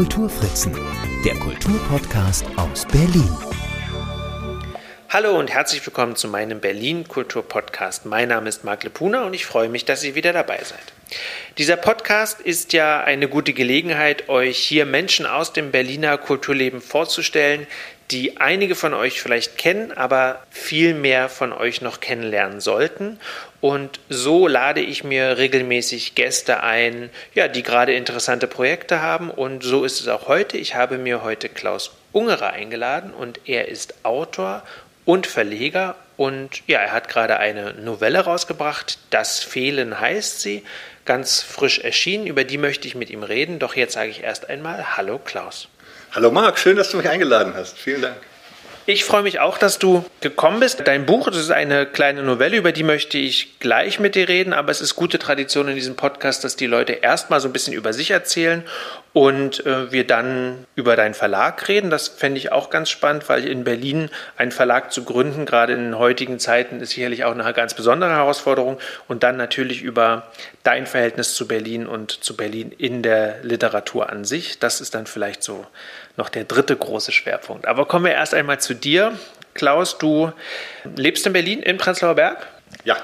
Kulturfritzen, der Kulturpodcast aus Berlin. Hallo und herzlich willkommen zu meinem Berlin Kultur Podcast. Mein Name ist Marc Lepuna und ich freue mich, dass ihr wieder dabei seid. Dieser Podcast ist ja eine gute Gelegenheit, euch hier Menschen aus dem Berliner Kulturleben vorzustellen, die einige von euch vielleicht kennen, aber viel mehr von euch noch kennenlernen sollten. Und so lade ich mir regelmäßig Gäste ein, ja, die gerade interessante Projekte haben. Und so ist es auch heute. Ich habe mir heute Klaus Ungerer eingeladen und er ist Autor und Verleger und ja, er hat gerade eine Novelle rausgebracht, Das Fehlen heißt sie, ganz frisch erschienen, über die möchte ich mit ihm reden, doch jetzt sage ich erst einmal Hallo Klaus. Hallo Marc, schön, dass du mich eingeladen hast. Vielen Dank. Ich freue mich auch, dass du gekommen bist. Dein Buch, das ist eine kleine Novelle, über die möchte ich gleich mit dir reden, aber es ist gute Tradition in diesem Podcast, dass die Leute erstmal so ein bisschen über sich erzählen und äh, wir dann über deinen Verlag reden. Das fände ich auch ganz spannend, weil in Berlin einen Verlag zu gründen, gerade in den heutigen Zeiten, ist sicherlich auch eine ganz besondere Herausforderung. Und dann natürlich über dein Verhältnis zu Berlin und zu Berlin in der Literatur an sich. Das ist dann vielleicht so noch der dritte große Schwerpunkt. Aber kommen wir erst einmal zu dir. Klaus, du lebst in Berlin, in Prenzlauer Berg? Ja.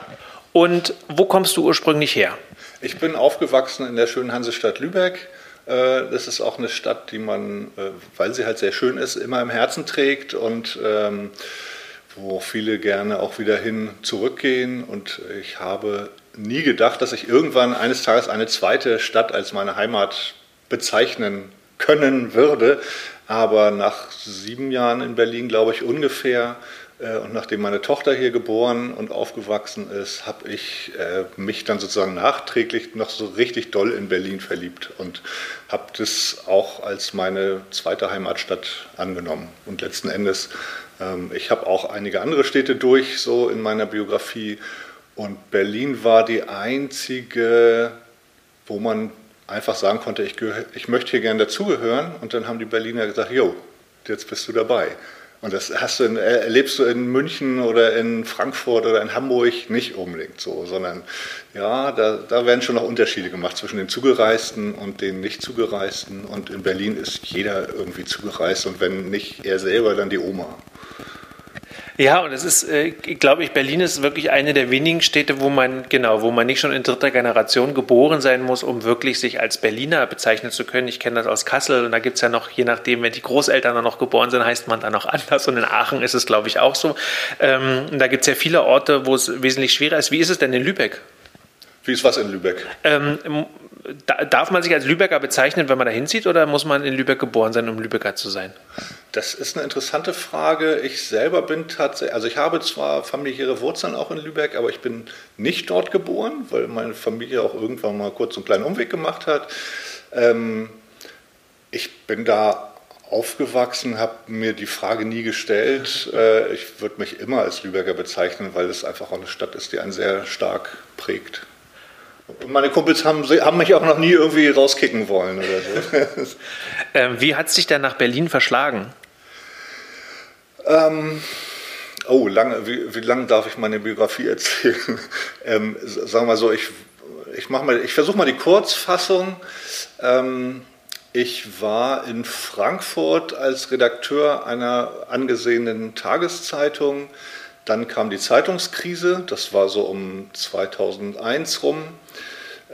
Und wo kommst du ursprünglich her? Ich bin aufgewachsen in der schönen Hansestadt Lübeck. Äh, das ist auch eine Stadt, die man, äh, weil sie halt sehr schön ist, immer im Herzen trägt und ähm, wo viele gerne auch wieder hin zurückgehen. Und ich habe nie gedacht, dass ich irgendwann eines Tages eine zweite Stadt als meine Heimat bezeichnen können würde. Aber nach sieben Jahren in Berlin, glaube ich, ungefähr, äh, und nachdem meine Tochter hier geboren und aufgewachsen ist, habe ich äh, mich dann sozusagen nachträglich noch so richtig doll in Berlin verliebt und habe das auch als meine zweite Heimatstadt angenommen. Und letzten Endes, ähm, ich habe auch einige andere Städte durch, so in meiner Biografie. Und Berlin war die einzige, wo man einfach sagen konnte, ich, ich möchte hier gerne dazugehören. Und dann haben die Berliner gesagt, jo, jetzt bist du dabei. Und das hast du in, erlebst du in München oder in Frankfurt oder in Hamburg nicht unbedingt so, sondern ja, da, da werden schon noch Unterschiede gemacht zwischen den Zugereisten und den nicht Zugereisten. Und in Berlin ist jeder irgendwie zugereist und wenn nicht er selber, dann die Oma. Ja, und es ist, äh, glaube ich, Berlin ist wirklich eine der wenigen Städte, wo man, genau, wo man nicht schon in dritter Generation geboren sein muss, um wirklich sich als Berliner bezeichnen zu können. Ich kenne das aus Kassel und da gibt es ja noch, je nachdem, wenn die Großeltern dann noch geboren sind, heißt man dann noch anders. Und in Aachen ist es, glaube ich, auch so. Ähm, da gibt es ja viele Orte, wo es wesentlich schwerer ist. Wie ist es denn in Lübeck? Wie ist was in Lübeck? Ähm, darf man sich als Lübecker bezeichnen, wenn man da hinzieht, oder muss man in Lübeck geboren sein, um Lübecker zu sein? Das ist eine interessante Frage. Ich selber bin tatsächlich, also ich habe zwar familiäre Wurzeln auch in Lübeck, aber ich bin nicht dort geboren, weil meine Familie auch irgendwann mal kurz einen kleinen Umweg gemacht hat. Ähm, ich bin da aufgewachsen, habe mir die Frage nie gestellt. Äh, ich würde mich immer als Lübecker bezeichnen, weil es einfach auch eine Stadt ist, die einen sehr stark prägt. Und meine Kumpels haben, haben, mich auch noch nie irgendwie rauskicken wollen oder so. ähm, wie hat es dich denn nach Berlin verschlagen? Ähm, oh, lange, wie, wie lange darf ich meine Biografie erzählen? ähm, sagen wir mal so, ich, ich, ich versuche mal die Kurzfassung. Ähm, ich war in Frankfurt als Redakteur einer angesehenen Tageszeitung. Dann kam die Zeitungskrise, das war so um 2001 rum.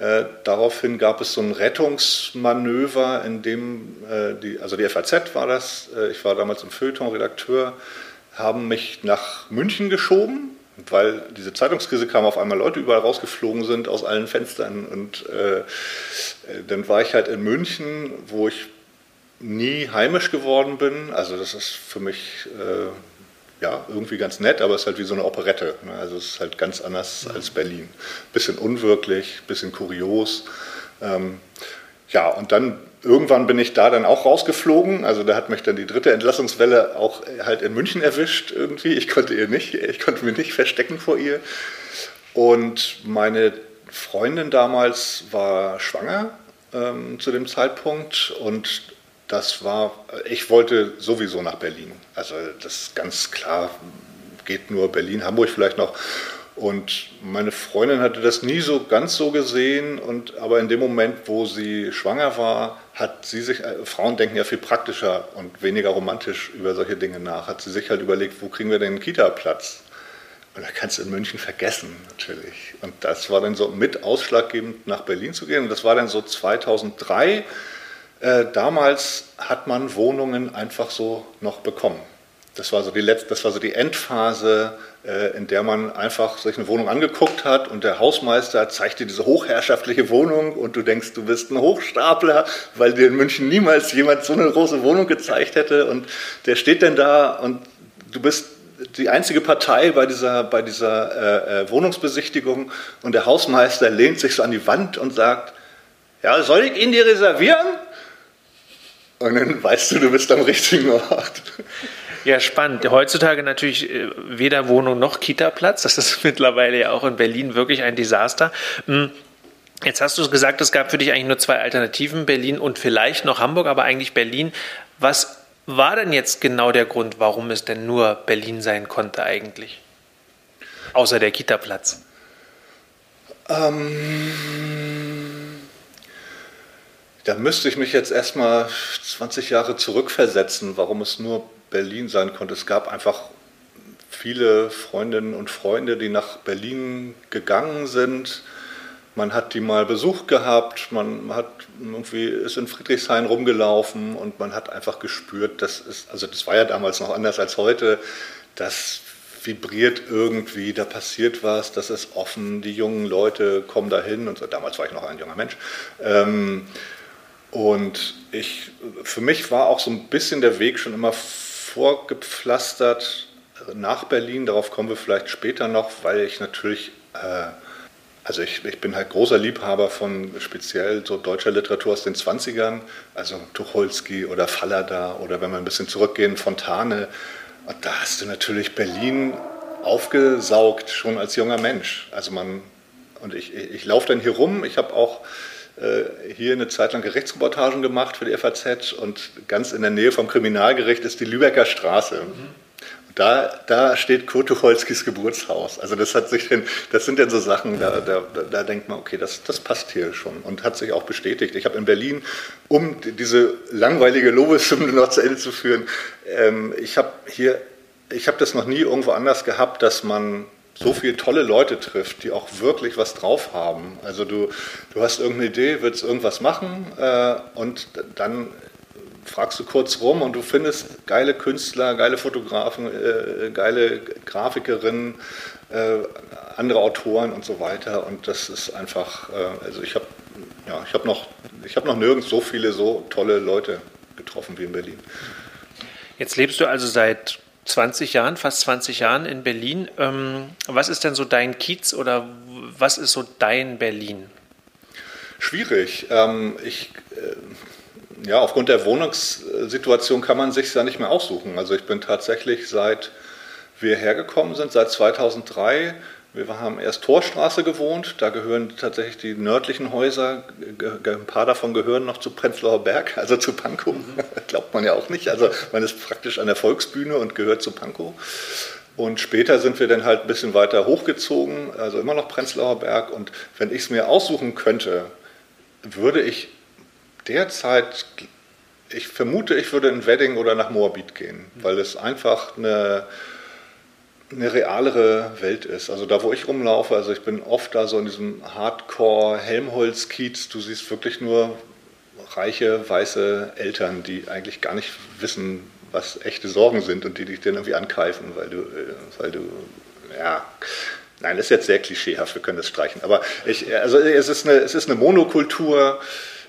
Äh, daraufhin gab es so ein Rettungsmanöver, in dem, äh, die, also die FAZ war das, äh, ich war damals im Feuilleton Redakteur, haben mich nach München geschoben, weil diese Zeitungskrise kam, auf einmal Leute überall rausgeflogen sind aus allen Fenstern. Und äh, dann war ich halt in München, wo ich nie heimisch geworden bin. Also das ist für mich äh, ja, irgendwie ganz nett, aber es ist halt wie so eine Operette. Ne? Also es ist halt ganz anders als Berlin. Bisschen unwirklich, bisschen kurios. Ähm, ja, und dann irgendwann bin ich da dann auch rausgeflogen. Also da hat mich dann die dritte Entlassungswelle auch halt in München erwischt irgendwie. Ich konnte ihr nicht, ich konnte mich nicht verstecken vor ihr. Und meine Freundin damals war schwanger ähm, zu dem Zeitpunkt und das war, ich wollte sowieso nach Berlin. Also das ist ganz klar, geht nur Berlin, Hamburg vielleicht noch. Und meine Freundin hatte das nie so ganz so gesehen, und, aber in dem Moment, wo sie schwanger war, hat sie sich, äh, Frauen denken ja viel praktischer und weniger romantisch über solche Dinge nach, hat sie sich halt überlegt, wo kriegen wir denn einen Kita-Platz? Und da kannst du in München vergessen, natürlich. Und das war dann so mit ausschlaggebend, nach Berlin zu gehen. Und das war dann so 2003. Äh, damals hat man Wohnungen einfach so noch bekommen. Das war so die, letzte, das war so die Endphase, äh, in der man einfach sich eine Wohnung angeguckt hat und der Hausmeister zeigt dir diese hochherrschaftliche Wohnung und du denkst, du bist ein Hochstapler, weil dir in München niemals jemand so eine große Wohnung gezeigt hätte. Und der steht dann da und du bist die einzige Partei bei dieser, bei dieser äh, äh, Wohnungsbesichtigung und der Hausmeister lehnt sich so an die Wand und sagt, ja, soll ich ihn dir reservieren? Und dann weißt du, du bist am richtigen Ort. Ja, spannend. Heutzutage natürlich äh, weder Wohnung noch Kita-Platz. Das ist mittlerweile ja auch in Berlin wirklich ein Desaster. Hm, jetzt hast du gesagt, es gab für dich eigentlich nur zwei Alternativen, Berlin und vielleicht noch Hamburg, aber eigentlich Berlin. Was war denn jetzt genau der Grund, warum es denn nur Berlin sein konnte eigentlich? Außer der Kita-Platz. Ähm, da müsste ich mich jetzt erstmal 20 Jahre zurückversetzen, warum es nur Berlin sein konnte. Es gab einfach viele Freundinnen und Freunde, die nach Berlin gegangen sind man hat die mal besucht gehabt, man hat irgendwie ist in Friedrichshain rumgelaufen und man hat einfach gespürt, das ist, also das war ja damals noch anders als heute, das vibriert irgendwie, da passiert was, das ist offen, die jungen Leute kommen dahin und so. Damals war ich noch ein junger Mensch. Ähm, und ich, für mich war auch so ein bisschen der Weg schon immer vorgepflastert nach Berlin. Darauf kommen wir vielleicht später noch, weil ich natürlich äh, also ich, ich, bin halt großer Liebhaber von speziell so deutscher Literatur aus den 20ern, also Tucholsky oder Fallada oder wenn wir ein bisschen zurückgehen, Fontane. Und da hast du natürlich Berlin aufgesaugt, schon als junger Mensch. Also man, und ich, ich, ich laufe dann hier rum, ich habe auch hier eine Zeit lang Gerichtsreportagen gemacht für die FAZ und ganz in der Nähe vom Kriminalgericht ist die Lübecker Straße. Mhm. Da, da steht Kurt Tucholskys Geburtshaus. Also das hat sich denn, das sind dann so Sachen, da, da, da denkt man, okay, das, das passt hier schon und hat sich auch bestätigt. Ich habe in Berlin, um diese langweilige Lobeshymne noch zu Ende zu führen, ähm, ich habe hier, ich habe das noch nie irgendwo anders gehabt, dass man so viele tolle Leute trifft, die auch wirklich was drauf haben. Also du, du hast irgendeine Idee, willst irgendwas machen äh, und dann fragst du kurz rum und du findest geile Künstler, geile Fotografen, äh, geile Grafikerinnen, äh, andere Autoren und so weiter. Und das ist einfach, äh, also ich habe ja, hab noch, hab noch nirgends so viele so tolle Leute getroffen wie in Berlin. Jetzt lebst du also seit 20 Jahren, fast 20 Jahren in Berlin. Ähm, was ist denn so dein Kiez oder was ist so dein Berlin? Schwierig. Ähm, ich äh, ja, aufgrund der Wohnungssituation kann man sich ja nicht mehr aussuchen. Also ich bin tatsächlich seit wir hergekommen sind, seit 2003, wir haben erst Torstraße gewohnt, da gehören tatsächlich die nördlichen Häuser, ein paar davon gehören noch zu Prenzlauer Berg, also zu Pankow, glaubt man ja auch nicht. Also man ist praktisch an der Volksbühne und gehört zu Pankow. Und später sind wir dann halt ein bisschen weiter hochgezogen, also immer noch Prenzlauer Berg. Und wenn ich es mir aussuchen könnte, würde ich derzeit, ich vermute, ich würde in Wedding oder nach Moabit gehen, weil es einfach eine, eine realere Welt ist. Also da, wo ich rumlaufe, also ich bin oft da so in diesem Hardcore-Helmholtz-Kiez, du siehst wirklich nur reiche, weiße Eltern, die eigentlich gar nicht wissen, was echte Sorgen sind und die dich dann irgendwie ankeifen, weil du, äh, weil du, ja, nein, das ist jetzt sehr klischeehaft, wir können das streichen, aber ich, also es ist eine, es ist eine Monokultur,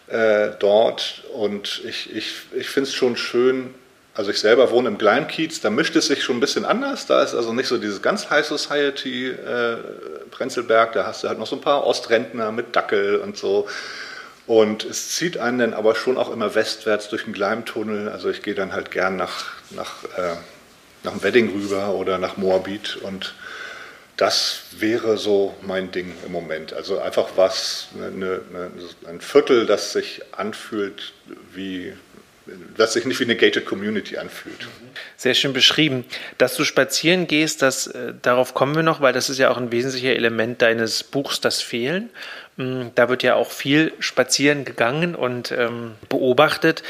äh, dort. Und ich, ich, ich finde es schon schön, also ich selber wohne im Gleimkiez, da mischt es sich schon ein bisschen anders. Da ist also nicht so dieses ganz High Society äh, Prenzlberg, da hast du halt noch so ein paar Ostrentner mit Dackel und so. Und es zieht einen dann aber schon auch immer westwärts durch den Gleimtunnel. Also ich gehe dann halt gern nach, nach, äh, nach Wedding rüber oder nach Moabit und das wäre so mein Ding im Moment. Also einfach was, eine, eine, ein Viertel, das sich anfühlt wie, was sich nicht wie eine gated Community anfühlt. Sehr schön beschrieben. Dass du spazieren gehst, das, äh, darauf kommen wir noch, weil das ist ja auch ein wesentlicher Element deines Buchs, das Fehlen. Mm, da wird ja auch viel spazieren gegangen und ähm, beobachtet.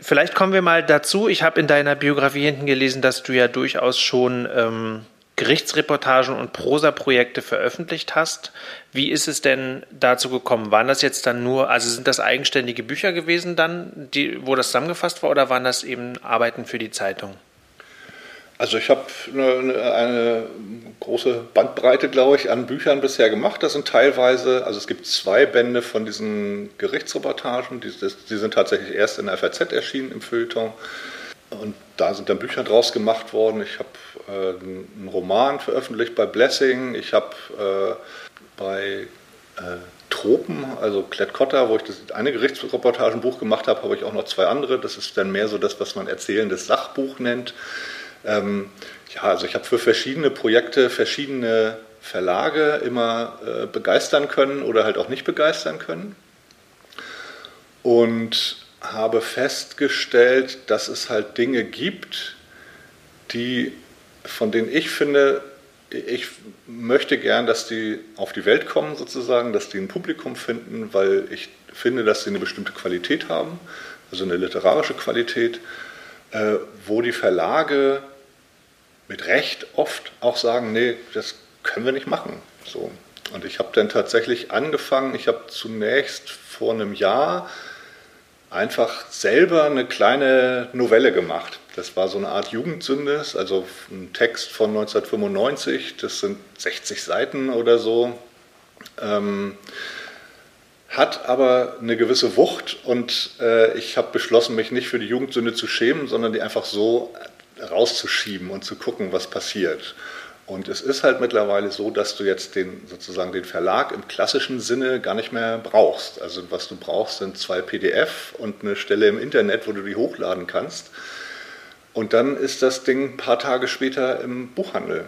Vielleicht kommen wir mal dazu. Ich habe in deiner Biografie hinten gelesen, dass du ja durchaus schon ähm, Gerichtsreportagen und Prosa-Projekte veröffentlicht hast. Wie ist es denn dazu gekommen? Waren das jetzt dann nur, also sind das eigenständige Bücher gewesen dann, die, wo das zusammengefasst war, oder waren das eben Arbeiten für die Zeitung? Also ich habe eine, eine, große Bandbreite, glaube ich, an Büchern bisher gemacht. Das sind teilweise, also es gibt zwei Bände von diesen Gerichtsreportagen, die, die sind tatsächlich erst in der FAZ erschienen im Feuilleton. Und da sind dann Bücher draus gemacht worden. Ich habe äh, einen Roman veröffentlicht bei Blessing. Ich habe äh, bei äh, Tropen, also Klett-Cotta, wo ich das eine Gerichtsreportagenbuch gemacht habe, habe ich auch noch zwei andere. Das ist dann mehr so das, was man erzählendes Sachbuch nennt. Ähm, ja, also ich habe für verschiedene Projekte verschiedene Verlage immer äh, begeistern können oder halt auch nicht begeistern können. Und habe festgestellt, dass es halt Dinge gibt, die, von denen ich finde, ich möchte gern, dass die auf die Welt kommen sozusagen, dass die ein Publikum finden, weil ich finde, dass sie eine bestimmte Qualität haben, also eine literarische Qualität, äh, wo die Verlage mit Recht oft auch sagen, nee, das können wir nicht machen. So. Und ich habe dann tatsächlich angefangen, ich habe zunächst vor einem Jahr einfach selber eine kleine Novelle gemacht. Das war so eine Art Jugendsünde, also ein Text von 1995, das sind 60 Seiten oder so. Ähm, hat aber eine gewisse Wucht und äh, ich habe beschlossen, mich nicht für die Jugendsünde zu schämen, sondern die einfach so rauszuschieben und zu gucken, was passiert. Und es ist halt mittlerweile so, dass du jetzt den, sozusagen den Verlag im klassischen Sinne gar nicht mehr brauchst. Also was du brauchst, sind zwei PDF und eine Stelle im Internet, wo du die hochladen kannst. Und dann ist das Ding ein paar Tage später im Buchhandel.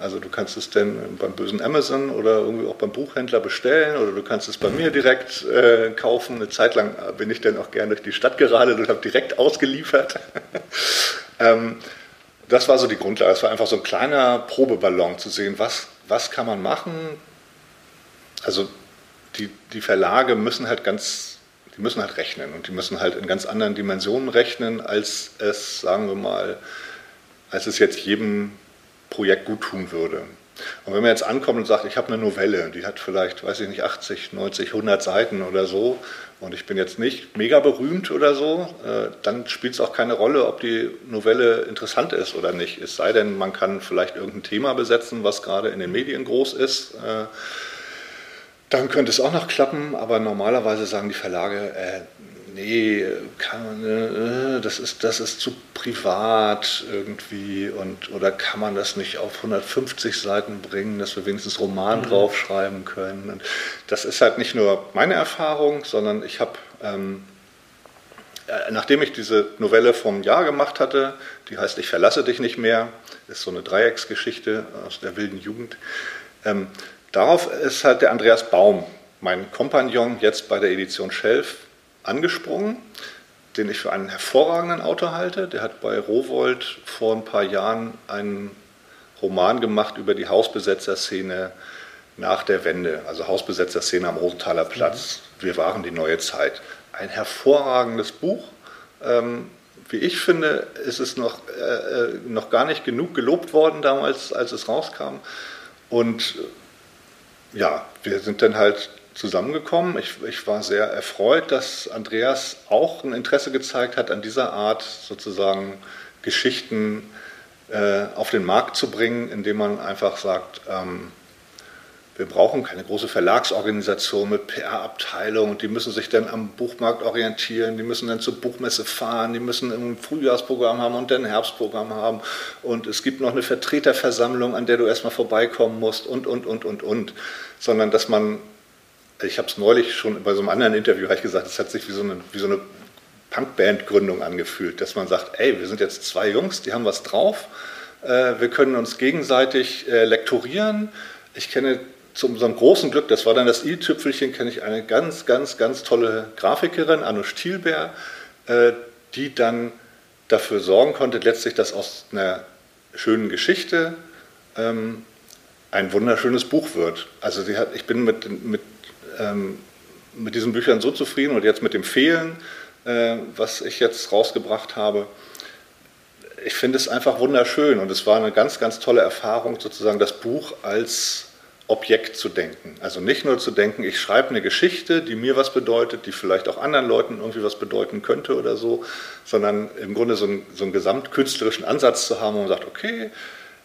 Also du kannst es dann beim bösen Amazon oder irgendwie auch beim Buchhändler bestellen oder du kannst es bei mir direkt äh, kaufen. Eine Zeit lang bin ich dann auch gern durch die Stadt geradelt und habe direkt ausgeliefert. ähm, das war so die Grundlage. Es war einfach so ein kleiner Probeballon zu sehen, was, was kann man machen. Also die, die Verlage müssen halt ganz, die müssen halt rechnen und die müssen halt in ganz anderen Dimensionen rechnen, als es, sagen wir mal, als es jetzt jedem Projekt gut tun würde. Und wenn man jetzt ankommt und sagt, ich habe eine Novelle, die hat vielleicht, weiß ich nicht, 80, 90, 100 Seiten oder so, und ich bin jetzt nicht mega berühmt oder so, äh, dann spielt es auch keine Rolle, ob die Novelle interessant ist oder nicht. Es sei denn, man kann vielleicht irgendein Thema besetzen, was gerade in den Medien groß ist. Äh, dann könnte es auch noch klappen, aber normalerweise sagen die Verlage, äh, nee, kann, äh, das, ist, das ist zu privat irgendwie und oder kann man das nicht auf 150 Seiten bringen, dass wir wenigstens Roman mhm. draufschreiben können. Und das ist halt nicht nur meine Erfahrung, sondern ich habe, ähm, äh, nachdem ich diese Novelle vom Jahr gemacht hatte, die heißt Ich verlasse dich nicht mehr, ist so eine Dreiecksgeschichte aus der wilden Jugend, ähm, darauf ist halt der Andreas Baum, mein Kompagnon, jetzt bei der Edition Schelf, angesprungen, den ich für einen hervorragenden Autor halte. Der hat bei Rowold vor ein paar Jahren einen Roman gemacht über die Hausbesetzerszene nach der Wende, also Hausbesetzerszene am Rosenthaler Platz. Mhm. Wir waren die neue Zeit. Ein hervorragendes Buch. Ähm, wie ich finde, ist es noch, äh, äh noch gar nicht genug gelobt worden damals, als es rauskam. Und ja, wir sind dann halt zusammengekommen. Ich, ich, war sehr erfreut, dass Andreas auch ein Interesse gezeigt hat, an dieser Art sozusagen Geschichten äh, auf den Markt zu bringen, indem man einfach sagt, ähm, wir brauchen keine große Verlagsorganisation mit PR-Abteilung die müssen sich dann am Buchmarkt orientieren, die müssen dann zur Buchmesse fahren, die müssen ein Frühjahrsprogramm haben und dann ein Herbstprogramm haben. Und es gibt noch eine Vertreterversammlung, an der du erstmal vorbeikommen musst und, und, und, und, und, sondern dass man ich habe es neulich schon bei so einem anderen Interview ich gesagt, es hat sich wie so eine, wie so eine Punkband-Gründung angefühlt, dass man sagt, ey, wir sind jetzt zwei Jungs, die haben was drauf, äh, wir können uns gegenseitig äh, lektorieren. Ich kenne zu unserem großen Glück, das war dann das i-Tüpfelchen, kenne ich eine ganz, ganz, ganz tolle Grafikerin, Anno Stielberg, äh, die dann dafür sorgen konnte, letztlich, dass aus einer schönen Geschichte ähm, ein wunderschönes Buch wird. Also hat, ich bin mit, mit, ähm, mit diesen Büchern so zufrieden und jetzt mit dem Fehlen, äh, was ich jetzt rausgebracht habe. Ich finde es einfach wunderschön und es war eine ganz, ganz tolle Erfahrung, sozusagen das Buch als Objekt zu denken. Also nicht nur zu denken, ich schreibe eine Geschichte, die mir was bedeutet, die vielleicht auch anderen Leuten irgendwie was bedeuten könnte oder so, sondern im Grunde so einen, so einen gesamtkünstlerischen Ansatz zu haben, wo man sagt, okay,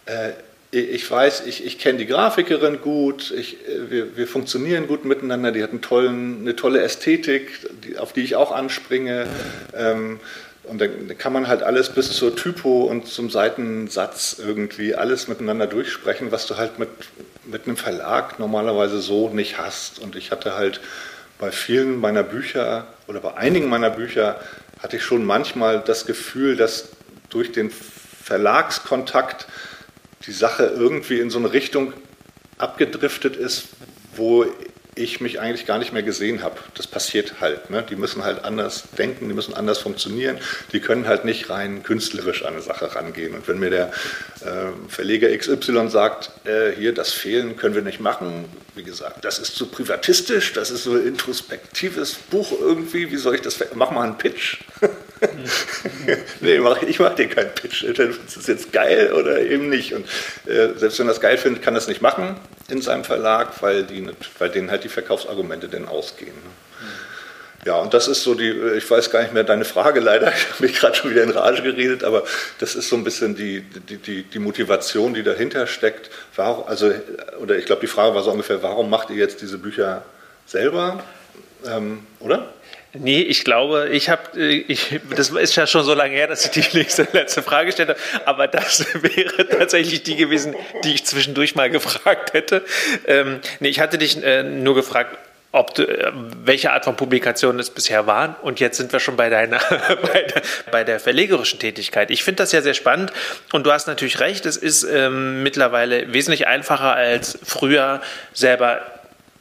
äh, ich weiß, ich, ich kenne die Grafikerin gut, ich, äh, wir, wir, funktionieren gut miteinander, die hat einen tollen, eine tolle Ästhetik, die, auf die ich auch anspringe. Ähm, und dann kann man halt alles bis zur Typo und zum Seitensatz irgendwie alles miteinander durchsprechen, was du halt mit, mit einem Verlag normalerweise so nicht hast. Und ich hatte halt bei vielen meiner Bücher oder bei einigen meiner Bücher hatte ich schon manchmal das Gefühl, dass durch den Verlagskontakt die Sache irgendwie in so eine Richtung abgedriftet ist, wo ich mich eigentlich gar nicht mehr gesehen habe. Das passiert halt. Ne? Die müssen halt anders denken, die müssen anders funktionieren. Die können halt nicht rein künstlerisch an eine Sache rangehen. Und wenn mir der äh, Verleger XY sagt, äh, hier, das Fehlen können wir nicht machen, wie gesagt, das ist zu privatistisch, das ist so ein introspektives Buch irgendwie, wie soll ich das, mach mal einen Pitch. nee, mach, ich mache dir keinen Pitch. Ist das jetzt geil oder eben nicht? Und äh, selbst wenn das geil findet, kann es nicht machen in seinem Verlag, weil, die, weil denen halt die Verkaufsargumente denn ausgehen. Ne? Ja, und das ist so die, ich weiß gar nicht mehr deine Frage leider, ich habe mich gerade schon wieder in Rage geredet, aber das ist so ein bisschen die, die, die, die Motivation, die dahinter steckt. Warum, also, oder ich glaube, die Frage war so ungefähr, warum macht ihr jetzt diese Bücher selber? Ähm, oder? Nee, ich glaube, ich habe, äh, ich, das ist ja schon so lange her, dass ich die nächste, letzte Frage gestellt habe, aber das wäre tatsächlich die gewesen, die ich zwischendurch mal gefragt hätte. Ähm, nee, ich hatte dich äh, nur gefragt, ob du, äh, welche Art von Publikationen es bisher waren. Und jetzt sind wir schon bei deiner, bei der, bei der verlegerischen Tätigkeit. Ich finde das ja sehr spannend. Und du hast natürlich recht, es ist ähm, mittlerweile wesentlich einfacher als früher selber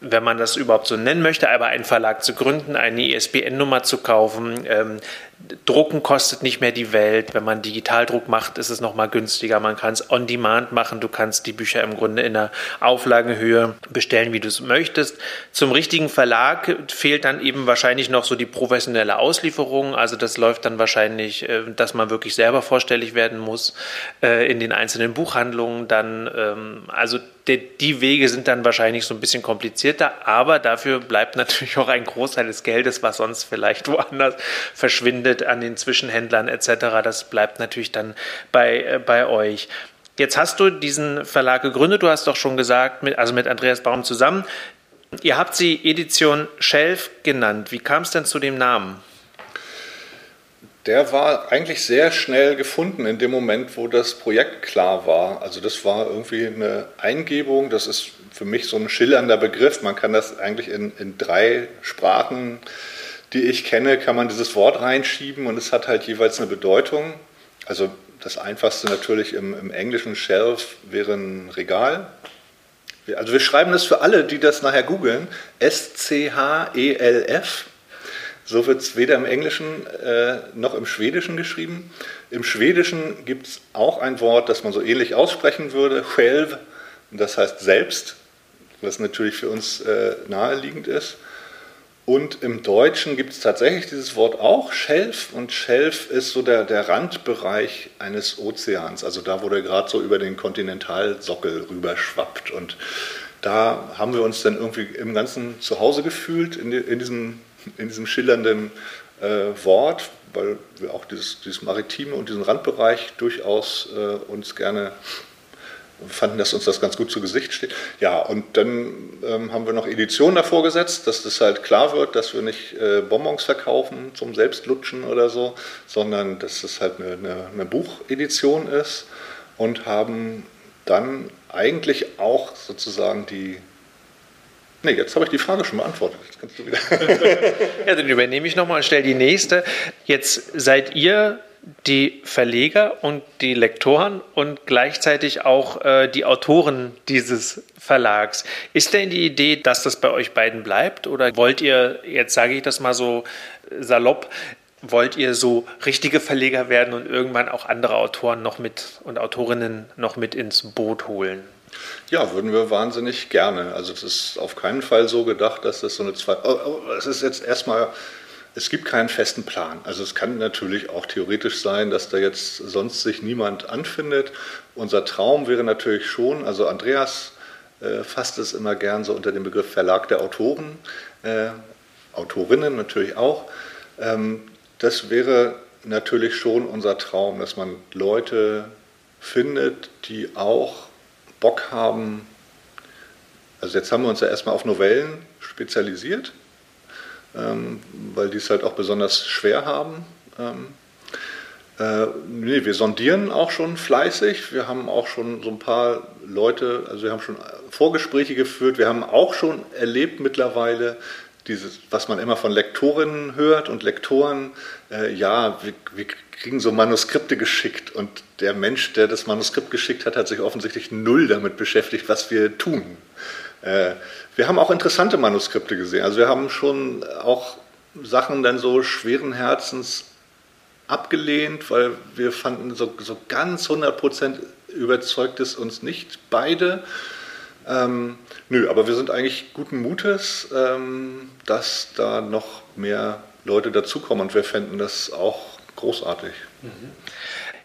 wenn man das überhaupt so nennen möchte, aber einen Verlag zu gründen, eine ISBN-Nummer zu kaufen, ähm, Drucken kostet nicht mehr die Welt. Wenn man Digitaldruck macht, ist es nochmal günstiger. Man kann es on demand machen. Du kannst die Bücher im Grunde in der Auflagenhöhe bestellen, wie du es möchtest. Zum richtigen Verlag fehlt dann eben wahrscheinlich noch so die professionelle Auslieferung. Also das läuft dann wahrscheinlich, äh, dass man wirklich selber vorstellig werden muss äh, in den einzelnen Buchhandlungen. Dann, ähm, also die Wege sind dann wahrscheinlich so ein bisschen komplizierter, aber dafür bleibt natürlich auch ein Großteil des Geldes, was sonst vielleicht woanders verschwindet findet an den Zwischenhändlern etc. Das bleibt natürlich dann bei, äh, bei euch. Jetzt hast du diesen Verlag gegründet, du hast doch schon gesagt, mit, also mit Andreas Baum zusammen. Ihr habt sie Edition Shelf genannt. Wie kam es denn zu dem Namen? Der war eigentlich sehr schnell gefunden in dem Moment, wo das Projekt klar war. Also das war irgendwie eine Eingebung, das ist für mich so ein schillernder Begriff. Man kann das eigentlich in, in drei Sprachen äh, die ich kenne, kann man dieses Wort reinschieben und es hat halt jeweils eine Bedeutung. Also das einfachste natürlich im, im Englischen Shelf wäre ein Regal. Also wir schreiben das für alle, die das nachher googeln, S-C-H-E-L-F. So wird es weder im Englischen äh, noch im Schwedischen geschrieben. Im Schwedischen gibt es auch ein Wort, das man so ähnlich aussprechen würde, själv, das heißt selbst, was natürlich für uns äh, naheliegend ist. Und im Deutschen gibt es tatsächlich dieses Wort auch, Schelf. Und Schelf ist so der, der Randbereich eines Ozeans, also da, wo der gerade so über den Kontinentalsockel rüberschwappt. Und da haben wir uns dann irgendwie im Ganzen zu Hause gefühlt, in, in, diesem, in diesem schillernden äh, Wort, weil wir auch dieses, dieses Maritime und diesen Randbereich durchaus äh, uns gerne fanden, dass uns das ganz gut zu Gesicht steht. Ja, und dann ähm, haben wir noch Editionen davor gesetzt, dass das halt klar wird, dass wir nicht äh, Bonbons verkaufen zum Selbstlutschen oder so, sondern dass das halt eine, eine, eine Buchedition ist und haben dann eigentlich auch sozusagen die Nee, jetzt habe ich die Frage schon beantwortet. Jetzt kannst du wieder. ja, dann übernehme ich nochmal und stelle die nächste. Jetzt seid ihr die Verleger und die Lektoren und gleichzeitig auch äh, die Autoren dieses Verlags. Ist denn die Idee, dass das bei euch beiden bleibt oder wollt ihr, jetzt sage ich das mal so salopp, wollt ihr so richtige Verleger werden und irgendwann auch andere Autoren noch mit und Autorinnen noch mit ins Boot holen? Ja, würden wir wahnsinnig gerne. Also es ist auf keinen Fall so gedacht, dass das so eine zwei. Oh, oh, es ist jetzt erstmal, es gibt keinen festen Plan. Also es kann natürlich auch theoretisch sein, dass da jetzt sonst sich niemand anfindet. Unser Traum wäre natürlich schon, also Andreas äh, fasst es immer gern so unter dem Begriff Verlag der Autoren, äh, Autorinnen natürlich auch. Ähm, das wäre natürlich schon unser Traum, dass man Leute findet, die auch Bock haben, also jetzt haben wir uns ja erstmal auf Novellen spezialisiert, ähm, weil die es halt auch besonders schwer haben. Ähm, äh, nee, wir sondieren auch schon fleißig. Wir haben auch schon so ein paar Leute, also wir haben schon Vorgespräche geführt. Wir haben auch schon erlebt mittlerweile, dieses, was man immer von Lektorinnen hört und Lektoren, äh, ja, wir, wir, kriegen so Manuskripte geschickt und der Mensch, der das Manuskript geschickt hat, hat sich offensichtlich null damit beschäftigt, was wir tun. Äh, wir haben auch interessante Manuskripte gesehen. Also wir haben schon auch Sachen dann so schweren Herzens abgelehnt, weil wir fanden, so, so ganz 100% überzeugt es uns nicht beide. Ähm, nö, aber wir sind eigentlich guten Mutes, ähm, dass da noch mehr Leute dazukommen und wir fänden das auch großartig.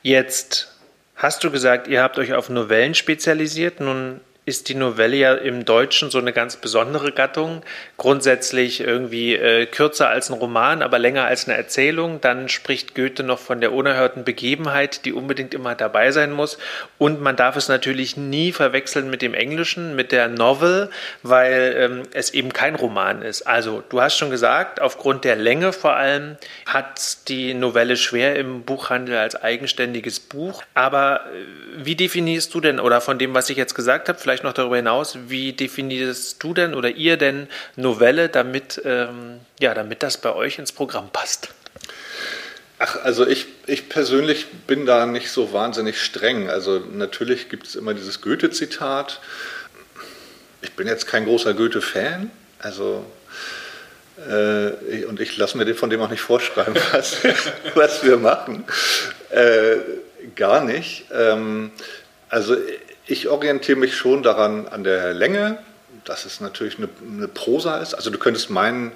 Jetzt hast du gesagt, ihr habt euch auf Novellen spezialisiert. Nun ist die Novelle ja im Deutschen so eine ganz besondere Gattung. Grundsätzlich irgendwie äh, kürzer als ein Roman, aber länger als eine Erzählung. Dann spricht Goethe noch von der unerhörten Begebenheit, die unbedingt immer dabei sein muss. Und man darf es natürlich nie verwechseln mit dem Englischen, mit der Novel, weil ähm, es eben kein Roman ist. Also du hast schon gesagt, aufgrund der Länge vor allem hat die Novelle schwer im Buchhandel als eigenständiges Buch. Aber äh, wie definierst du denn, oder von dem, was ich jetzt gesagt habe, vielleicht vielleicht noch darüber hinaus, wie definierst du denn oder ihr denn Novelle, damit, ähm, ja, damit das bei euch ins Programm passt? Ach, also ich, ich persönlich bin da nicht so wahnsinnig streng. Also natürlich gibt es immer dieses Goethe-Zitat. Ich bin jetzt kein großer Goethe-Fan. Also äh, und ich lasse mir von dem auch nicht vorschreiben, was, was wir machen. Äh, gar nicht. Ähm, also ich orientiere mich schon daran an der Länge, dass es natürlich eine, eine Prosa ist. Also du könntest meinen,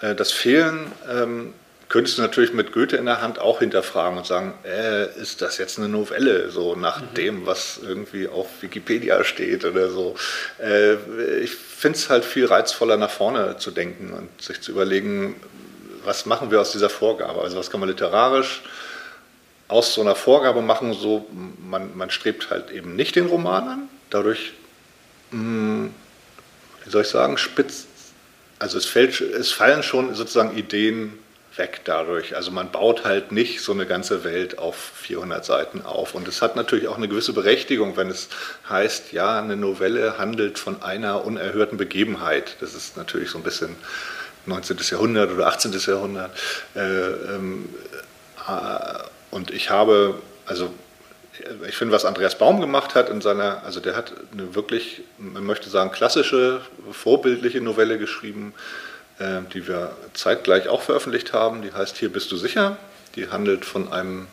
äh, das Fehlen ähm, könntest du natürlich mit Goethe in der Hand auch hinterfragen und sagen, äh, ist das jetzt eine Novelle, so nach mhm. dem, was irgendwie auf Wikipedia steht oder so. Äh, ich finde es halt viel reizvoller, nach vorne zu denken und sich zu überlegen, was machen wir aus dieser Vorgabe? Also was kann man literarisch aus so einer Vorgabe machen, so man, man strebt halt eben nicht den Roman an, dadurch, mh, hm, wie soll ich sagen, spitzt, also es, fällt, es fallen schon sozusagen Ideen weg dadurch. Also man baut halt nicht so eine ganze Welt auf 400 Seiten auf. Und es hat natürlich auch eine gewisse Berechtigung, wenn es heißt, ja, eine Novelle handelt von einer unerhörten Begebenheit. Das ist natürlich so ein bisschen 19. Jahrhundert oder 18. Jahrhundert. Äh, ähm, äh, und ich habe, also ich finde, was Andreas Baum gemacht hat in seiner, also der hat eine wirklich, man möchte sagen, klassische, vorbildliche Novelle geschrieben, äh, die wir zeitgleich auch veröffentlicht haben. Die heißt Hier bist du sicher. Die handelt von einem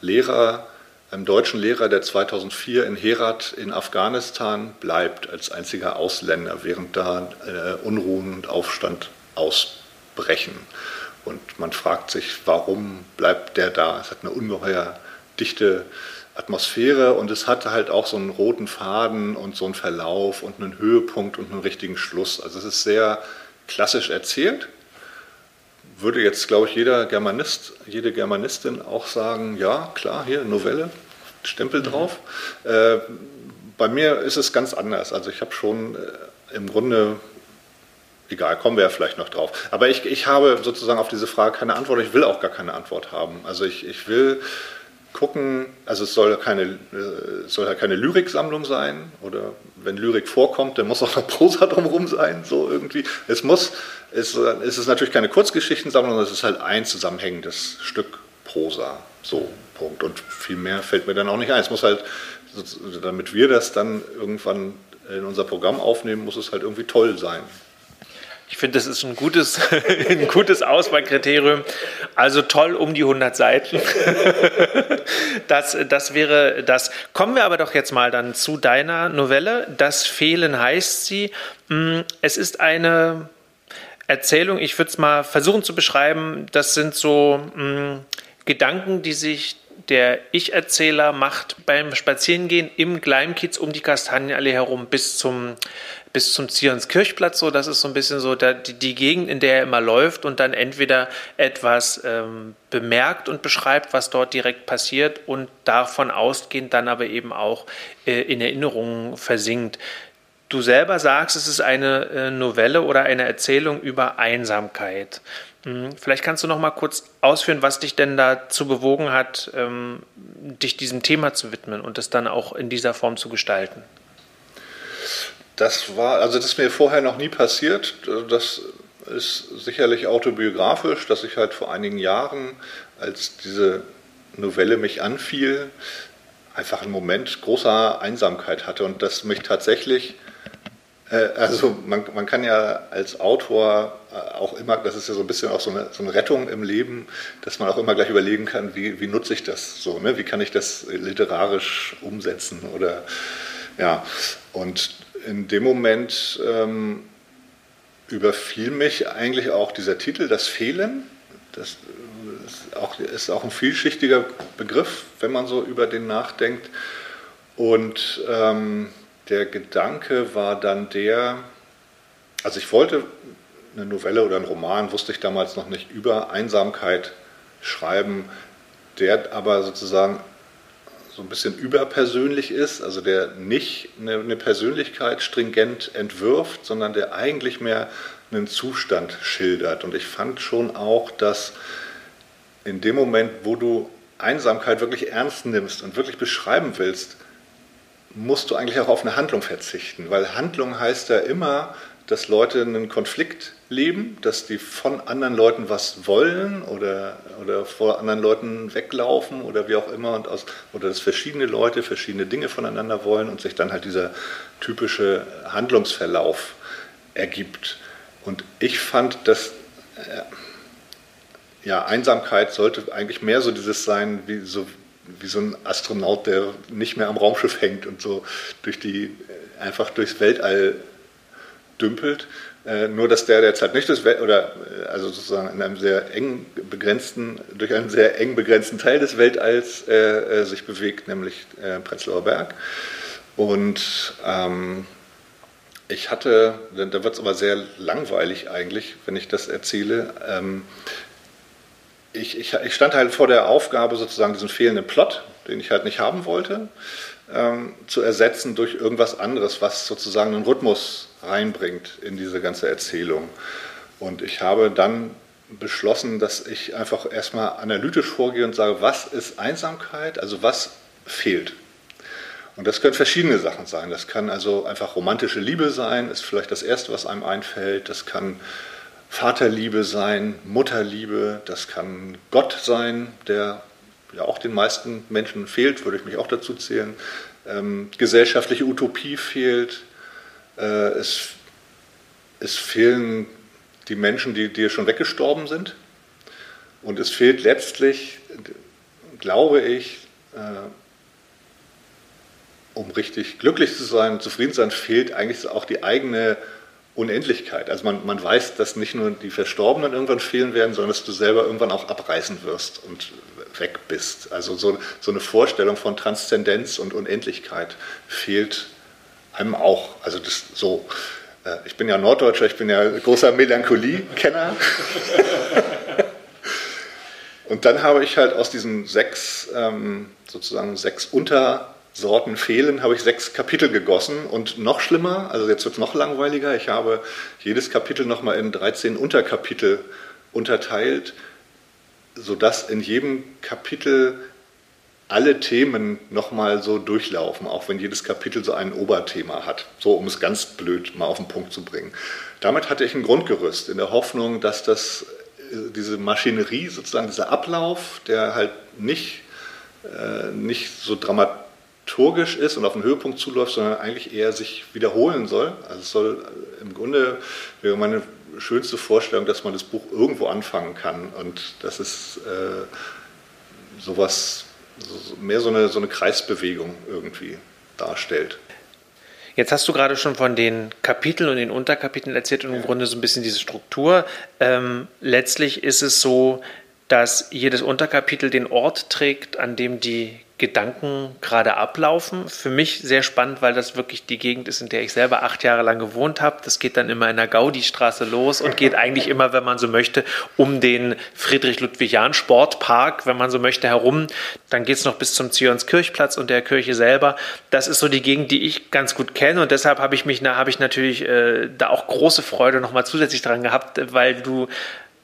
Lehrer, einem deutschen Lehrer, der 2004 in Herat in Afghanistan bleibt als einziger Ausländer, während da äh, Unruhen und Aufstand ausbrechen. Und man fragt sich, warum bleibt der da? Es hat eine ungeheuer dichte Atmosphäre und es hat halt auch so einen roten Faden und so einen Verlauf und einen Höhepunkt und einen richtigen Schluss. Also es ist sehr klassisch erzählt. Würde jetzt, glaube ich, jeder Germanist, jede Germanistin auch sagen, ja, klar, hier Novelle, Stempel mhm. drauf. Äh, bei mir ist es ganz anders. Also ich habe schon äh, im Grunde egal, kommen wir ja vielleicht noch drauf. Aber ich, ich habe sozusagen auf diese Frage keine Antwort. Ich will auch gar keine Antwort haben. Also ich, ich will gucken, also es soll keine, äh, soll ja keine Lyriksammlung sein oder wenn Lyrik vorkommt, dann muss auch noch Prosa drumherum sein, so irgendwie. Es muss, es, es ist natürlich keine Kurzgeschichtensammlung, es ist halt ein zusammenhängendes Stück Prosa, so, Punkt. Und viel mehr fällt mir dann auch nicht ein. Es muss halt, damit wir das dann irgendwann in unser Programm aufnehmen, muss es halt irgendwie toll sein. Ich finde, das ist ein gutes, ein gutes Auswahlkriterium. Also toll um die 100 Seiten. Das, das wäre das. Kommen wir aber doch jetzt mal dann zu deiner Novelle. Das Fehlen heißt sie. Mm, es ist eine Erzählung, ich würde es mal versuchen zu beschreiben. Das sind so mh, mm, Gedanken, die sich der Ich-Erzähler macht beim Spazierengehen im Gleimkiez um die Kastanienallee herum bis zum, bis zum Zionskirchplatz. So, das ist so ein bisschen so der, die, die, Gegend, in der er immer läuft und dann entweder etwas ähm, bemerkt und beschreibt, was dort direkt passiert und davon ausgehend dann aber eben auch äh, in Erinnerungen versinkt. Du selber sagst, es ist eine äh, Novelle oder eine Erzählung über Einsamkeit. Hm, vielleicht kannst du noch mal kurz ausführen, was dich denn dazu bewogen hat, ähm, dich diesem Thema zu widmen und es dann auch in dieser Form zu gestalten. Das war, also das ist mir vorher noch nie passiert. Das ist sicherlich autobiografisch, dass ich halt vor einigen Jahren, als diese Novelle mich anfiel, einfach einen Moment großer Einsamkeit hatte und das mich tatsächlich äh, also man, man kann ja als Autor äh, auch immer, das ist ja so ein bisschen auch so eine, so eine Rettung im Leben, dass man auch immer gleich überlegen kann, wie, wie nutze ich das so, ne? wie kann ich das literarisch umsetzen oder ja. Und in dem Moment ähm, überfiel mich eigentlich auch dieser Titel, das Fehlen. Das ist auch, ist auch ein vielschichtiger Begriff, wenn man so über den nachdenkt. Und ähm, der Gedanke war dann der, also ich wollte eine Novelle oder einen Roman, wusste ich damals noch nicht, über Einsamkeit schreiben, der aber sozusagen so ein bisschen überpersönlich ist, also der nicht eine, Persönlichkeit stringent entwirft, sondern der eigentlich mehr einen Zustand schildert. Und ich fand schon auch, dass in dem Moment, wo du Einsamkeit wirklich ernst nimmst und wirklich beschreiben willst, musst du eigentlich auch auf eine Handlung verzichten, weil Handlung heißt ja immer, dass Leute einen Konflikt leben, dass die von anderen Leuten was wollen oder, oder vor anderen Leuten weglaufen oder wie auch immer und aus, oder dass verschiedene Leute verschiedene Dinge voneinander wollen und sich dann halt dieser typische Handlungsverlauf ergibt. Und ich fand, dass äh, ja, Einsamkeit sollte eigentlich mehr so dieses sein, wie so wie so ein Astronaut, der nicht mehr am Raumschiff hängt und so durch die, einfach durchs Weltall dümpelt. Äh, nur dass der jetzt halt nicht Wel oder äh, also sozusagen in einem sehr eng begrenzten, durch einen sehr eng begrenzten Teil des Weltalls äh, äh sich bewegt, nämlich äh, Prenzlauer Berg. Und ähm, ich hatte, da wird es aber sehr langweilig eigentlich, wenn ich das erzähle. Ähm, ich, ich, ich, stand halt vor der Aufgabe, sozusagen diesen fehlenden Plot, den ich halt nicht haben wollte, ähm, zu ersetzen durch irgendwas anderes, was sozusagen einen Rhythmus reinbringt in diese ganze Erzählung. Und ich habe dann beschlossen, dass ich einfach erstmal analytisch vorgehe und sage, was ist Einsamkeit, also was fehlt. Und das können verschiedene Sachen sein. Das kann also einfach romantische Liebe sein, ist vielleicht das Erste, was einem einfällt. Das kann Vaterliebe sein, Mutterliebe, das kann Gott sein, der ja auch den meisten Menschen fehlt, würde ich mich auch dazu zählen. Ähm, gesellschaftliche Utopie fehlt. Äh, es, es fehlen die Menschen, die, die schon weggestorben sind. Und es fehlt letztlich, glaube ich, äh, um richtig glücklich zu sein, zufrieden zu sein, fehlt eigentlich auch die eigene Unendlichkeit. Also man, man weiß, dass nicht nur die Verstorbenen irgendwann fehlen werden, sondern dass du selber irgendwann auch abreißen wirst und weg bist. Also so, so eine Vorstellung von Transzendenz und Unendlichkeit fehlt einem auch. Also das so. Äh, ich bin ja Norddeutscher, ich bin ja großer Melancholie-Kenner. Und dann habe ich halt aus diesen sechs, ähm, sozusagen sechs Unter- Sorten fehlen, habe ich sechs Kapitel gegossen und noch schlimmer, also jetzt wird es noch langweiliger, ich habe jedes Kapitel nochmal in 13 Unterkapitel unterteilt, sodass in jedem Kapitel alle Themen nochmal so durchlaufen, auch wenn jedes Kapitel so ein Oberthema hat. So, um es ganz blöd mal auf den Punkt zu bringen. Damit hatte ich ein Grundgerüst in der Hoffnung, dass das, äh, diese Maschinerie, sozusagen dieser Ablauf, der halt nicht, äh, nicht so dramaturgisch ist und auf den Höhepunkt zuläuft, sondern eigentlich eher sich wiederholen soll. Also es soll im Grunde wäre meine schönste Vorstellung, dass man das Buch irgendwo anfangen kann und das ist äh, sowas, mehr so eine, so eine Kreisbewegung irgendwie darstellt. Jetzt hast du gerade schon von den Kapiteln und den Unterkapiteln erzählt und im Grunde so ein bisschen diese Struktur. Ähm, letztlich ist es so, dass jedes Unterkapitel den Ort trägt, an dem die Gedanken gerade ablaufen. Für mich sehr spannend, weil das wirklich die Gegend ist, in der ich selber acht Jahre lang gewohnt habe. Das geht dann immer in der Gaudi-Straße los und geht eigentlich immer, wenn man so möchte, um den Friedrich-Ludwig-Jahn-Sportpark, wenn man so möchte, herum. Dann geht es noch bis zum Zionskirchplatz und der Kirche selber. Das ist so die Gegend, die ich ganz gut kenne und deshalb habe ich mich, habe ich natürlich äh, da auch große Freude nochmal zusätzlich dran gehabt, weil du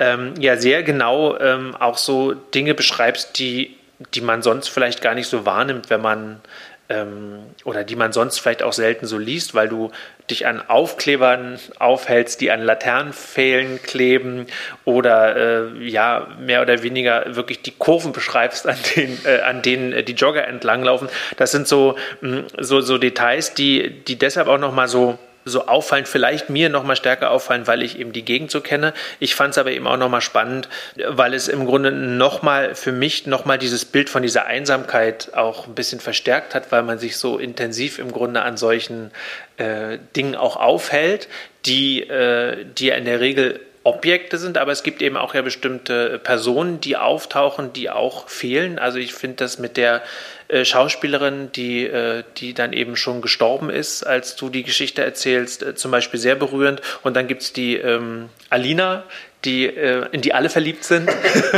ähm, ja sehr genau ähm, auch so Dinge beschreibst, die die man sonst vielleicht gar nicht so wahrnimmt, wenn man ähm, oder die man sonst vielleicht auch selten so liest, weil du dich an Aufklebern aufhältst, die an Laternenpfählen kleben oder äh, ja mehr oder weniger wirklich die Kurven beschreibst, an denen, äh, an denen die Jogger entlanglaufen. Das sind so, mh, so, so Details, die, die deshalb auch nochmal so so auffallend, vielleicht mir noch mal stärker auffallen, weil ich eben die Gegend so kenne. Ich fand es aber eben auch noch mal spannend, weil es im Grunde noch mal für mich noch mal dieses Bild von dieser Einsamkeit auch ein bisschen verstärkt hat, weil man sich so intensiv im Grunde an solchen äh, Dingen auch aufhält, die, äh, die ja in der Regel Objekte sind, aber es gibt eben auch ja bestimmte Personen, die auftauchen, die auch fehlen. Also ich finde das mit der äh, Schauspielerin, die, äh, die dann eben schon gestorben ist, als du die Geschichte erzählst, äh, zum Beispiel sehr berührend. Und dann gibt es die ähm, Alina, die, äh, in die alle verliebt sind,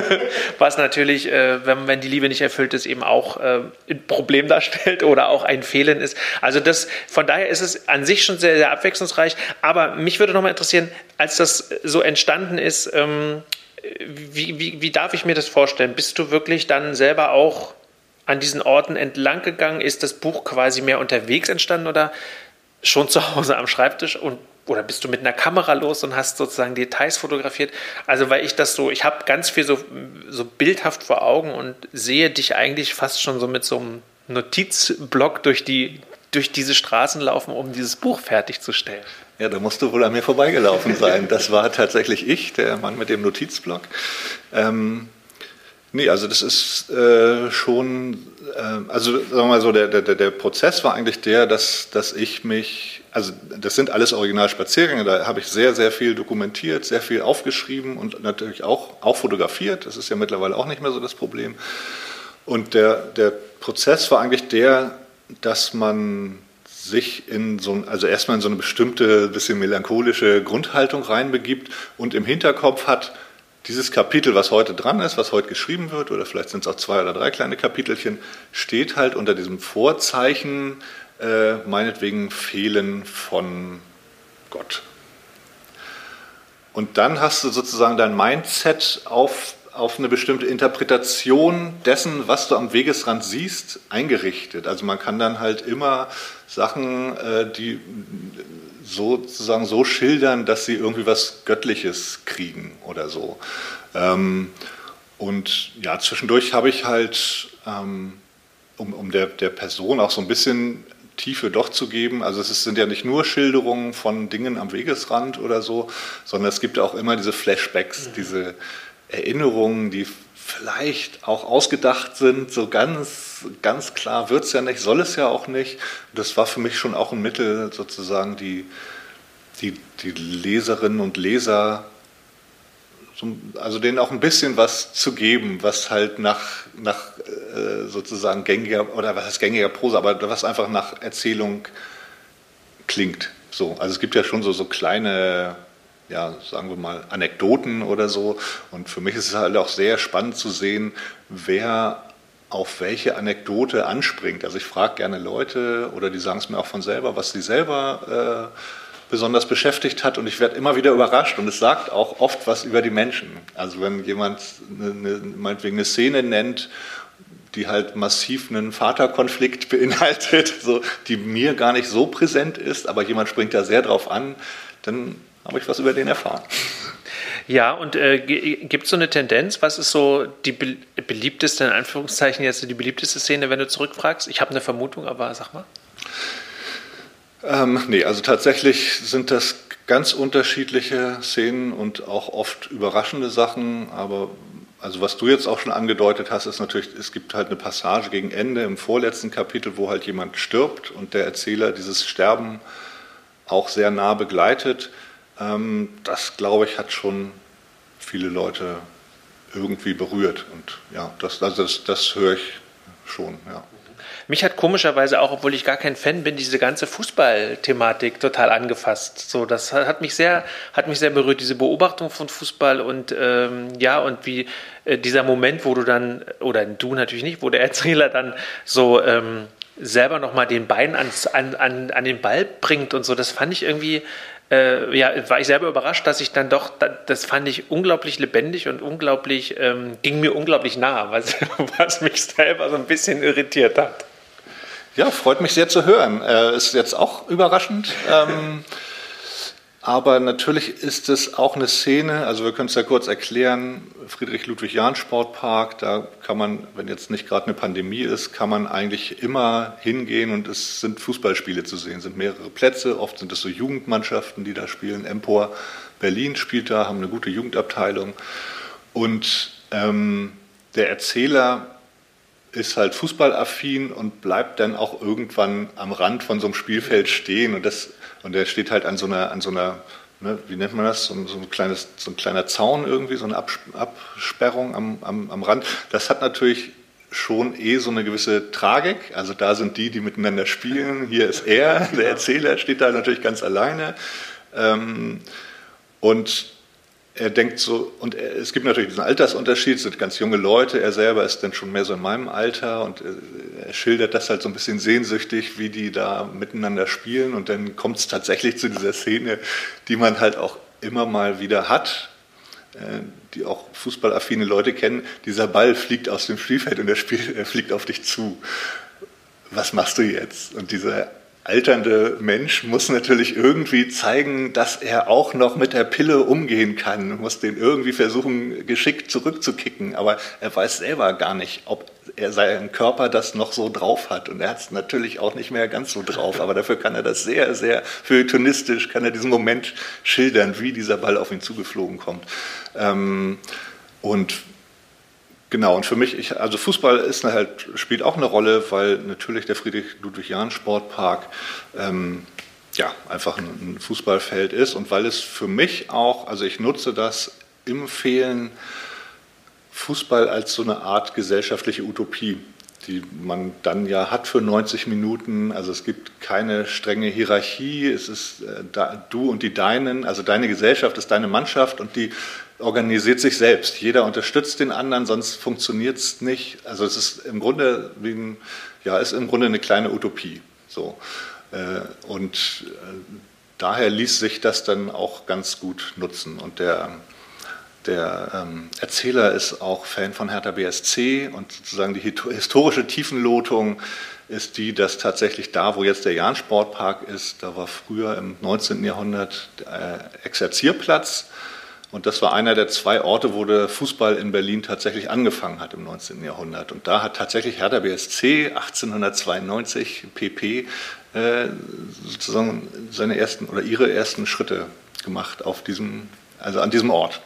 was natürlich, äh, wenn, wenn die Liebe nicht erfüllt ist, eben auch äh, ein Problem darstellt oder auch ein Fehlen ist. Also das, von daher ist es an sich schon sehr, sehr abwechslungsreich. Aber mich würde nochmal interessieren, als das so entstanden ist, ähm, wie, wie, wie darf ich mir das vorstellen? Bist du wirklich dann selber auch an diesen Orten entlang gegangen? Ist das Buch quasi mehr unterwegs entstanden oder schon zu Hause am Schreibtisch und oder bist du mit einer Kamera los und hast sozusagen Details fotografiert? Also weil ich das so, ich habe ganz viel so, so bildhaft vor Augen und sehe dich eigentlich fast schon so mit so einem Notizblock durch die durch diese Straßen laufen, um dieses Buch fertigzustellen. Ja, da musst du wohl an mir vorbeigelaufen sein. Das war tatsächlich ich, der Mann mit dem Notizblock. Ähm, Nee, also das ist äh, schon, äh, also sagen wir mal so, der, der, der Prozess war eigentlich der, dass, dass ich mich, also das sind alles Originalspaziergänge, da habe ich sehr, sehr viel dokumentiert, sehr viel aufgeschrieben und natürlich auch, auch fotografiert. Das ist ja mittlerweile auch nicht mehr so das Problem. Und der, der Prozess war eigentlich der, dass man sich in so, also erstmal in so eine bestimmte, bisschen melancholische Grundhaltung reinbegibt und im Hinterkopf hat, dieses Kapitel, was heute dran ist, was heute geschrieben wird, oder vielleicht sind es auch zwei oder drei kleine Kapitelchen, steht halt unter diesem Vorzeichen, äh, meinetwegen Fehlen von Gott. Und dann hast du sozusagen dein Mindset auf, auf eine bestimmte Interpretation dessen, was du am Wegesrand siehst, eingerichtet. Also man kann dann halt immer Sachen, äh, die sozusagen so schildern, dass sie irgendwie was Göttliches kriegen oder so. Ähm, und ja, zwischendurch habe ich halt, ähm, um, um der, der Person auch so ein bisschen Tiefe doch zu geben. Also es sind ja nicht nur Schilderungen von Dingen am Wegesrand oder so, sondern es gibt auch immer diese Flashbacks, mhm. diese Erinnerungen, die vielleicht auch ausgedacht sind. So ganz, ganz klar wird es ja nicht, soll es ja auch nicht. Das war für mich schon auch ein Mittel, sozusagen die, die, die Leserinnen und Leser, also denen auch ein bisschen was zu geben, was halt nach, nach äh, sozusagen gängiger, oder was heißt gängiger Prosa, aber was einfach nach Erzählung klingt. So, also es gibt ja schon so, so kleine ja, sagen wir mal, Anekdoten oder so. Und für mich ist es halt auch sehr spannend zu sehen, wer auf welche Anekdote anspringt. Also ich frage gerne Leute oder die sagen es mir auch von selber, was sie selber äh, besonders beschäftigt hat und ich werde immer wieder überrascht und es sagt auch oft was über die Menschen. Also wenn jemand eine, eine, meinetwegen eine Szene nennt, die halt massiv einen Vaterkonflikt beinhaltet, so, die mir gar nicht so präsent ist, aber jemand springt da sehr drauf an, dann habe ich was über den erfahren. Ja, und äh, gibt es so eine Tendenz? Was ist so die be beliebteste, in Anführungszeichen jetzt die beliebteste Szene, wenn du zurückfragst? Ich habe eine Vermutung, aber sag mal. Ähm, nee, also tatsächlich sind das ganz unterschiedliche Szenen und auch oft überraschende Sachen, aber also was du jetzt auch schon angedeutet hast, ist natürlich, es gibt halt eine Passage gegen Ende im vorletzten Kapitel, wo halt jemand stirbt und der Erzähler dieses Sterben auch sehr nah begleitet. Ähm, das, glaube ich, hat schon viele Leute irgendwie berührt. Und ja, das, also das, das höre ich schon, ja. Mich hat komischerweise auch, obwohl ich gar kein Fan bin, diese ganze Fußballthematik total angefasst. So, das hat mich sehr, hat mich sehr berührt, diese Beobachtung von Fußball und ähm, ja, und wie äh, dieser Moment, wo du dann, oder du natürlich nicht, wo der Erzähler dann so ähm, selber nochmal den Bein ans, an, an, an den Ball bringt und so, das fand ich irgendwie äh, ja, war ich selber überrascht, dass ich dann doch, das fand ich unglaublich lebendig und unglaublich, ähm, ging mir unglaublich nah, was, was mich selber so ein bisschen irritiert hat. Ja, freut mich sehr zu hören. Äh, ist jetzt auch überraschend. Ähm, aber natürlich ist es auch eine Szene, also wir können es ja kurz erklären, Friedrich-Ludwig-Jahn-Sportpark, da kann man, wenn jetzt nicht gerade eine Pandemie ist, kann man eigentlich immer hingehen und es sind Fußballspiele zu sehen, sind mehrere Plätze, oft sind es so Jugendmannschaften, die da spielen. Empor Berlin spielt da, haben eine gute Jugendabteilung und ähm, der Erzähler ist halt fußballaffin und bleibt dann auch irgendwann am Rand von so einem Spielfeld stehen und das und der steht halt an so einer, an so einer ne, wie nennt man das, so, so, ein kleines, so ein kleiner Zaun irgendwie, so eine Absperrung am, am, am Rand. Das hat natürlich schon eh so eine gewisse Tragik. Also da sind die, die miteinander spielen. Hier ist er, der Erzähler steht da natürlich ganz alleine. Ähm, und er denkt so, und er, es gibt natürlich diesen Altersunterschied, es sind ganz junge Leute, er selber ist dann schon mehr so in meinem Alter und er, er schildert das halt so ein bisschen sehnsüchtig, wie die da miteinander spielen und dann kommt es tatsächlich zu dieser Szene, die man halt auch immer mal wieder hat, äh, die auch fußballaffine Leute kennen, dieser Ball fliegt aus dem Spielfeld und er, spielt, er fliegt auf dich zu. Was machst du jetzt? Und dieser alternde Mensch muss natürlich irgendwie zeigen, dass er auch noch mit der Pille umgehen kann, muss den irgendwie versuchen, geschickt zurückzukicken. Aber er weiß selber gar nicht, ob er seinen Körper das noch so drauf hat. Und er hat es natürlich auch nicht mehr ganz so drauf. Aber dafür kann er das sehr, sehr feuilletonistisch, kann er diesen Moment schildern, wie dieser Ball auf ihn zugeflogen kommt. Ähm, und Genau, und für mich, ich, also Fußball ist halt, spielt auch eine Rolle, weil natürlich der Friedrich-Ludwig-Jahn-Sportpark ähm, ja, einfach ein, ein, Fußballfeld ist und weil es für mich auch, also ich nutze das im Fehlen Fußball als so eine Art gesellschaftliche Utopie, die man dann ja hat für 90 Minuten. Also es gibt keine strenge Hierarchie, es ist äh, da, du und die Deinen, also deine Gesellschaft ist deine Mannschaft und die organisiert sich selbst. Jeder unterstützt den anderen, sonst funktioniert es nicht. Also es ist im Grunde ein, ja, ist im Grunde eine kleine Utopie. So. Äh, und äh, daher ließ sich das dann auch ganz gut nutzen. Und der, der ähm, Erzähler ist auch Fan von Hertha BSC und sozusagen die historische Tiefenlotung ist die, dass tatsächlich da, wo jetzt der Jahn-Sportpark ist, da war früher im 19. Jahrhundert der Exerzierplatz und das war einer der zwei Orte, wo der Fußball in Berlin tatsächlich angefangen hat im 19. Jahrhundert. Und da hat tatsächlich Hertha BSC 1892 PP äh, sozusagen seine ersten oder ihre ersten Schritte gemacht auf diesem, also an diesem Ort.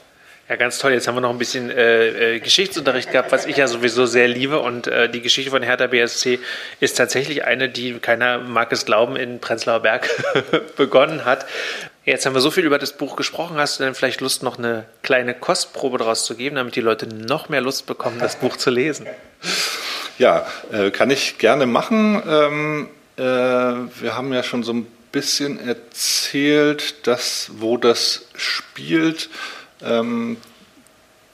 Ja, ganz toll. Jetzt haben wir noch ein bisschen äh, äh, Geschichtsunterricht gehabt, was ich ja sowieso sehr liebe. Und äh, die Geschichte von Hertha BSC ist tatsächlich eine, die keiner mag es glauben, in Prenzlauer Berg begonnen hat. Jetzt haben wir so viel über das Buch gesprochen. Hast du denn vielleicht Lust, noch eine kleine Kostprobe daraus zu geben, damit die Leute noch mehr Lust bekommen, das Buch zu lesen? Ja, äh, kann ich gerne machen. Ähm, äh, wir haben ja schon so ein bisschen erzählt, dass, wo das spielt. Ähm,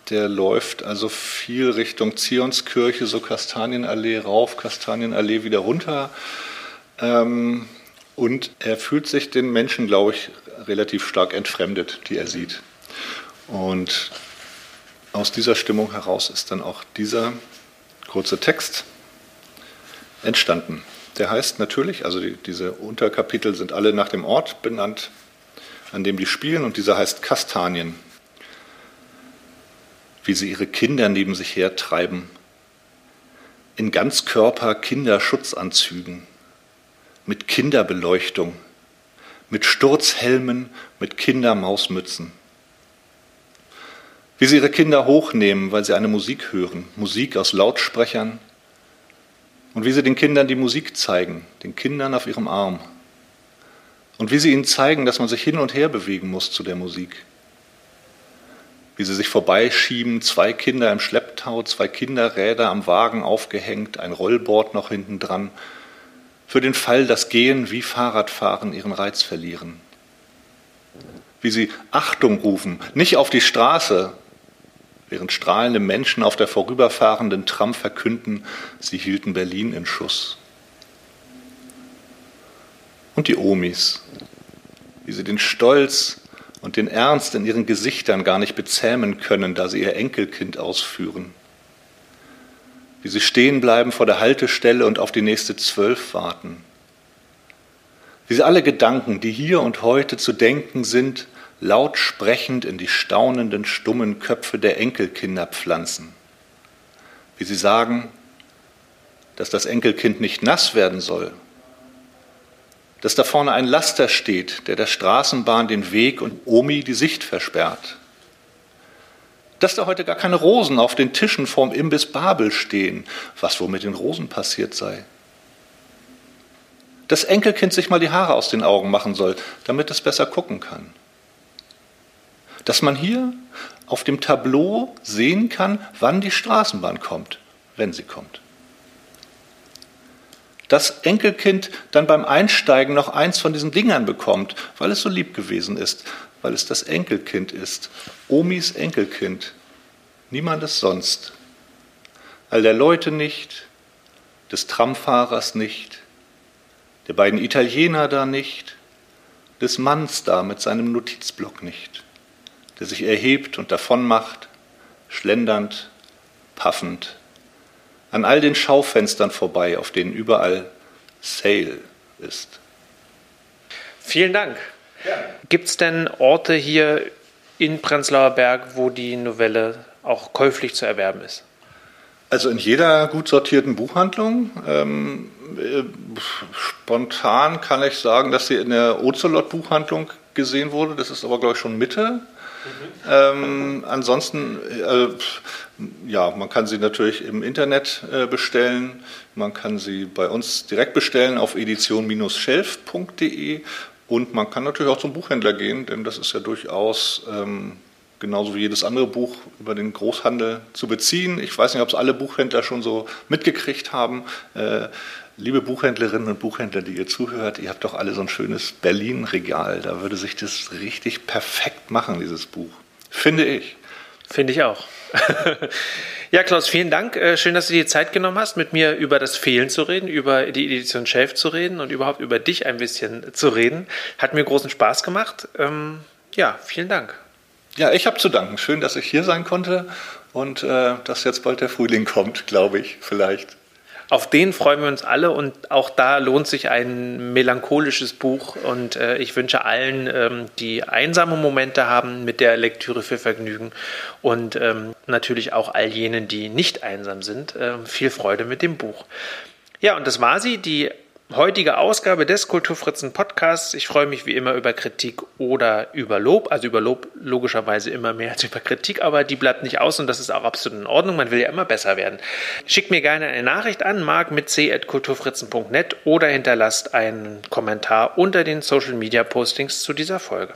der läuft also viel Richtung Zionskirche, so Kastanienallee rauf, Kastanienallee wieder runter. Ähm, und er fühlt sich den Menschen, glaube ich, relativ stark entfremdet, die er sieht. Und aus dieser Stimmung heraus ist dann auch dieser kurze Text entstanden. Der heißt natürlich, also die, diese Unterkapitel sind alle nach dem Ort benannt, an dem die spielen, und dieser heißt Kastanien. Wie sie ihre Kinder neben sich hertreiben, in Ganzkörper Kinderschutzanzügen mit Kinderbeleuchtung, mit Sturzhelmen, mit Kindermausmützen. Wie sie ihre Kinder hochnehmen, weil sie eine Musik hören, Musik aus Lautsprechern. Und wie sie den Kindern die Musik zeigen, den Kindern auf ihrem Arm. Und wie sie ihnen zeigen, dass man sich hin und her bewegen muss zu der Musik. Wie sie sich vorbeischieben, zwei Kinder im Schlepptau, zwei Kinderräder am Wagen aufgehängt, ein Rollboard noch hinten dran für den Fall, dass Gehen wie Fahrradfahren ihren Reiz verlieren. Wie sie Achtung rufen, nicht auf die Straße, während strahlende Menschen auf der vorüberfahrenden Tram verkünden, sie hielten Berlin in Schuss. Und die Omis, wie sie den Stolz und den Ernst in ihren Gesichtern gar nicht bezähmen können, da sie ihr Enkelkind ausführen wie sie stehen bleiben vor der Haltestelle und auf die nächste Zwölf warten. Wie sie alle Gedanken, die hier und heute zu denken sind, laut sprechend in die staunenden, stummen Köpfe der Enkelkinder pflanzen. Wie sie sagen, dass das Enkelkind nicht nass werden soll, dass da vorne ein Laster steht, der der Straßenbahn den Weg und Omi die Sicht versperrt dass da heute gar keine Rosen auf den Tischen vorm Imbiss Babel stehen, was wohl mit den Rosen passiert sei. Das Enkelkind sich mal die Haare aus den Augen machen soll, damit es besser gucken kann. Dass man hier auf dem Tableau sehen kann, wann die Straßenbahn kommt, wenn sie kommt. Das Enkelkind dann beim Einsteigen noch eins von diesen Dingern bekommt, weil es so lieb gewesen ist, weil es das Enkelkind ist. Omis Enkelkind. Niemandes sonst. All der Leute nicht, des Tramfahrers nicht, der beiden Italiener da nicht, des Manns da mit seinem Notizblock nicht, der sich erhebt und davonmacht, schlendernd, paffend, an all den Schaufenstern vorbei, auf denen überall Sale ist. Vielen Dank. Gibt es denn Orte hier in Prenzlauer Berg, wo die Novelle auch käuflich zu erwerben ist? Also in jeder gut sortierten Buchhandlung. Ähm, äh, spontan kann ich sagen, dass sie in der Ocelot-Buchhandlung gesehen wurde. Das ist aber, glaube ich, schon Mitte. Ähm, ansonsten, äh, ja, man kann sie natürlich im Internet äh, bestellen. Man kann sie bei uns direkt bestellen auf edition-schelf.de und man kann natürlich auch zum Buchhändler gehen, denn das ist ja durchaus ähm, genauso wie jedes andere Buch über den Großhandel zu beziehen. Ich weiß nicht, ob es alle Buchhändler schon so mitgekriegt haben. Äh, liebe Buchhändlerinnen und Buchhändler, die ihr zuhört, ihr habt doch alle so ein schönes Berlin-Regal. Da würde sich das richtig perfekt machen, dieses Buch. Finde ich. Finde ich auch. ja, Klaus, vielen Dank. Äh, schön, dass du dir Zeit genommen hast, mit mir über das Fehlen zu reden, über die Edition Shelf zu reden und überhaupt über dich ein bisschen zu reden. Hat mir großen Spaß gemacht. Ähm, ja, vielen Dank. Ja, ich habe zu danken. Schön, dass ich hier sein konnte und äh, dass jetzt bald der Frühling kommt, glaube ich, vielleicht. Auf den freuen wir uns alle und auch da lohnt sich ein melancholisches Buch und äh, ich wünsche allen, ähm, die einsame Momente haben, mit der Lektüre für Vergnügen und ähm, natürlich auch all jenen, die nicht einsam sind, äh, viel Freude mit dem Buch. Ja, und das war sie, die heutige Ausgabe des Kulturfritzen Podcasts. Ich freue mich wie immer über Kritik oder über Lob. Also über Lob logischerweise immer mehr als über Kritik, aber die bleibt nicht aus und das ist auch absolut in Ordnung. Man will ja immer besser werden. Schickt mir gerne eine Nachricht an, mark mit c.kulturfritzen.net oder hinterlasst einen Kommentar unter den Social Media Postings zu dieser Folge.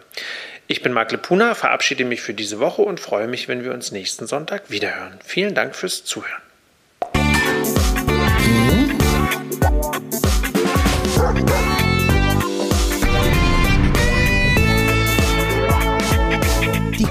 Ich bin Marc Lepuna, verabschiede mich für diese Woche und freue mich, wenn wir uns nächsten Sonntag wiederhören. Vielen Dank fürs Zuhören.